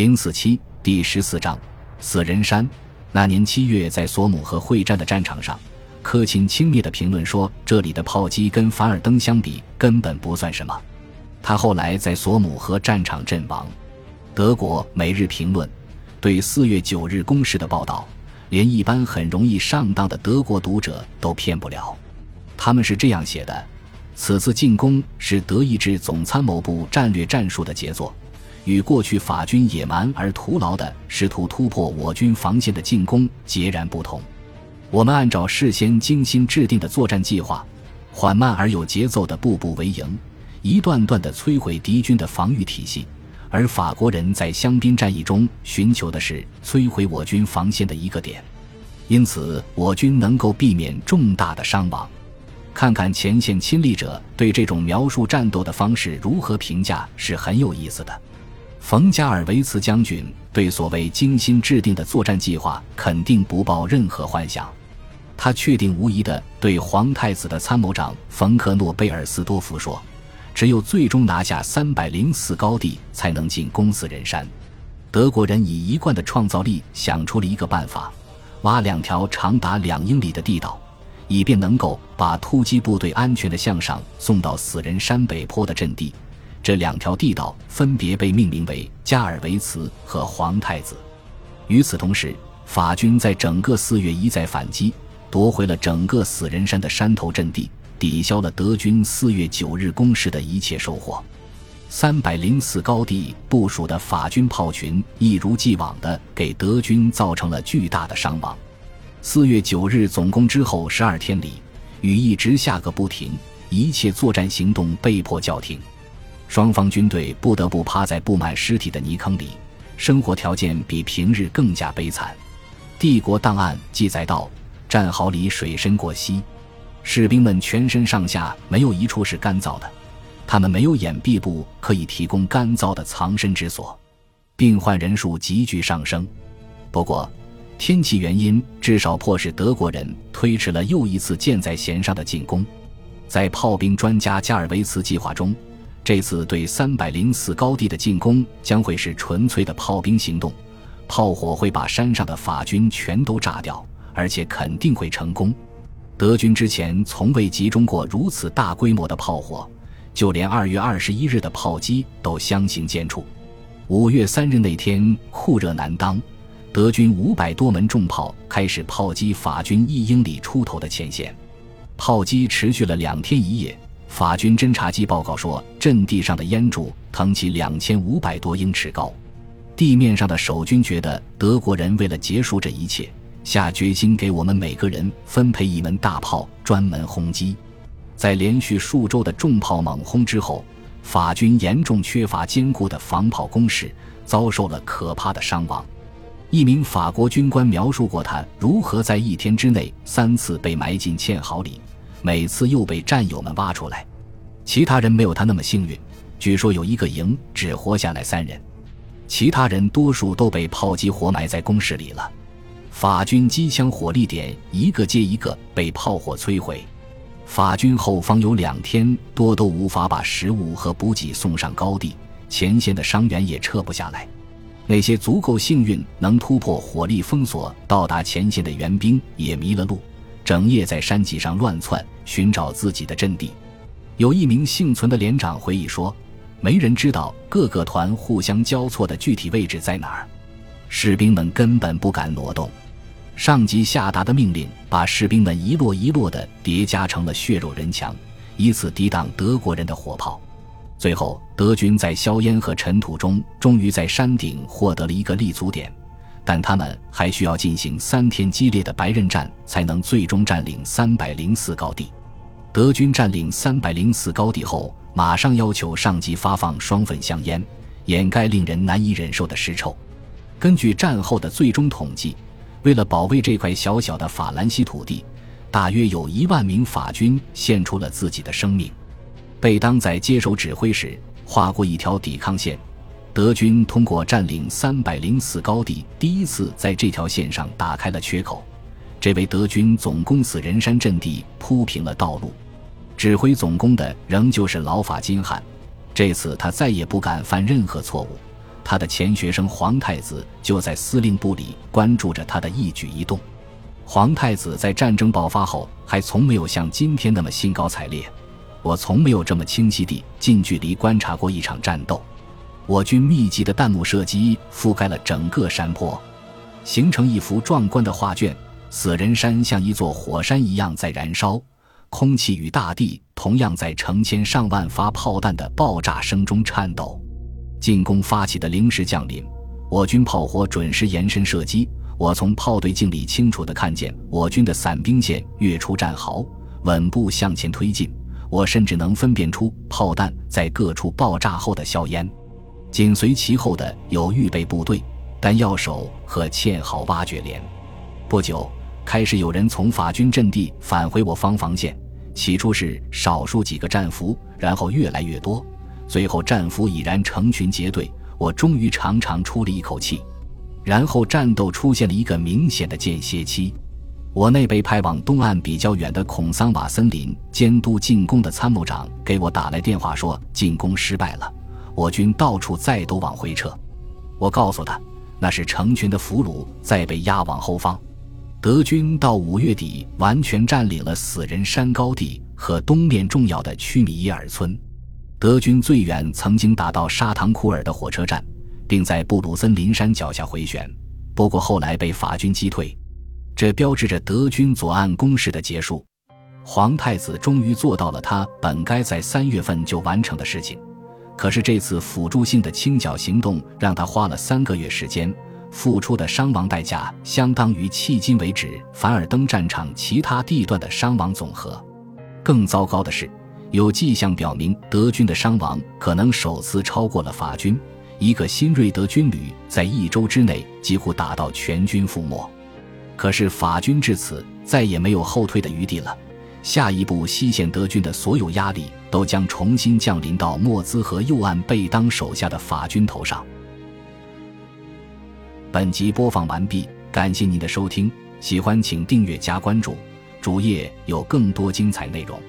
零四七第十四章死人山。那年七月，在索姆河会战的战场上，科钦轻蔑的评论说：“这里的炮击跟凡尔登相比，根本不算什么。”他后来在索姆河战场阵亡。德国《每日评论》对四月九日攻势的报道，连一般很容易上当的德国读者都骗不了。他们是这样写的：“此次进攻是德意志总参谋部战略战术的杰作。”与过去法军野蛮而徒劳的试图突破我军防线的进攻截然不同。我们按照事先精心制定的作战计划，缓慢而有节奏的步步为营，一段段地摧毁敌军的防御体系。而法国人在香槟战役中寻求的是摧毁我军防线的一个点，因此我军能够避免重大的伤亡。看看前线亲历者对这种描述战斗的方式如何评价，是很有意思的。冯加尔维茨将军对所谓精心制定的作战计划肯定不抱任何幻想，他确定无疑地对皇太子的参谋长冯克诺贝尔斯多夫说：“只有最终拿下三百零四高地，才能进攻死人山。”德国人以一贯的创造力想出了一个办法：挖两条长达两英里的地道，以便能够把突击部队安全地向上送到死人山北坡的阵地。这两条地道分别被命名为加尔维茨和皇太子。与此同时，法军在整个四月一再反击，夺回了整个死人山的山头阵地，抵消了德军四月九日攻势的一切收获。三百零四高地部署的法军炮群一如既往地给德军造成了巨大的伤亡。四月九日总攻之后十二天里，雨一直下个不停，一切作战行动被迫叫停。双方军队不得不趴在布满尸体的泥坑里，生活条件比平日更加悲惨。帝国档案记载道：战壕里水深过膝，士兵们全身上下没有一处是干燥的，他们没有掩蔽部可以提供干燥的藏身之所。病患人数急剧上升。不过，天气原因至少迫使德国人推迟了又一次箭在弦上的进攻。在炮兵专家加尔维茨计划中。这次对三百零四高地的进攻将会是纯粹的炮兵行动，炮火会把山上的法军全都炸掉，而且肯定会成功。德军之前从未集中过如此大规模的炮火，就连二月二十一日的炮击都相形见绌。五月三日那天酷热难当，德军五百多门重炮开始炮击法军一英里出头的前线，炮击持续了两天一夜。法军侦察机报告说，阵地上的烟柱腾起两千五百多英尺高。地面上的守军觉得，德国人为了结束这一切，下决心给我们每个人分配一门大炮，专门轰击。在连续数周的重炮猛轰之后，法军严重缺乏坚固的防炮工事，遭受了可怕的伤亡。一名法国军官描述过他如何在一天之内三次被埋进堑壕里。每次又被战友们挖出来，其他人没有他那么幸运。据说有一个营只活下来三人，其他人多数都被炮击活埋在工事里了。法军机枪火力点一个接一个被炮火摧毁，法军后方有两天多都无法把食物和补给送上高地，前线的伤员也撤不下来。那些足够幸运能突破火力封锁到达前线的援兵也迷了路。整夜在山脊上乱窜，寻找自己的阵地。有一名幸存的连长回忆说：“没人知道各个团互相交错的具体位置在哪儿，士兵们根本不敢挪动。上级下达的命令把士兵们一摞一摞的叠加成了血肉人墙，以此抵挡德国人的火炮。最后，德军在硝烟和尘土中，终于在山顶获得了一个立足点。”但他们还需要进行三天激烈的白刃战，才能最终占领三百零四高地。德军占领三百零四高地后，马上要求上级发放双份香烟，掩盖令人难以忍受的尸臭。根据战后的最终统计，为了保卫这块小小的法兰西土地，大约有一万名法军献出了自己的生命。贝当在接手指挥时，划过一条抵抗线。德军通过占领三百零四高地，第一次在这条线上打开了缺口，这为德军总攻死人山阵地铺平了道路。指挥总攻的仍旧是老法金汉，这次他再也不敢犯任何错误，他的前学生皇太子就在司令部里关注着他的一举一动。皇太子在战争爆发后还从没有像今天那么兴高采烈。我从没有这么清晰地近距离观察过一场战斗。我军密集的弹幕射击覆盖了整个山坡，形成一幅壮观的画卷。死人山像一座火山一样在燃烧，空气与大地同样在成千上万发炮弹的爆炸声中颤抖。进攻发起的零时降临，我军炮火准时延伸射击。我从炮队镜里清楚地看见我军的散兵线跃出战壕，稳步向前推进。我甚至能分辨出炮弹在各处爆炸后的硝烟。紧随其后的有预备部队、弹药手和堑壕挖掘连。不久，开始有人从法军阵地返回我方防线。起初是少数几个战俘，然后越来越多，最后战俘已然成群结队。我终于长长出了一口气。然后战斗出现了一个明显的间歇期。我那被派往东岸比较远的孔桑瓦森林监督进攻的参谋长给我打来电话说，进攻失败了，我军到处再都往回撤。我告诉他，那是成群的俘虏在被押往后方。德军到五月底完全占领了死人山高地和东面重要的屈米耶尔村。德军最远曾经打到沙唐库尔的火车站，并在布鲁森林山脚下回旋，不过后来被法军击退。这标志着德军左岸攻势的结束，皇太子终于做到了他本该在三月份就完成的事情。可是这次辅助性的清剿行动让他花了三个月时间，付出的伤亡代价相当于迄今为止凡尔登战场其他地段的伤亡总和。更糟糕的是，有迹象表明德军的伤亡可能首次超过了法军。一个新锐德军旅在一周之内几乎打到全军覆没。可是法军至此再也没有后退的余地了，下一步西线德军的所有压力都将重新降临到莫兹河右岸贝当手下的法军头上。本集播放完毕，感谢您的收听，喜欢请订阅加关注，主页有更多精彩内容。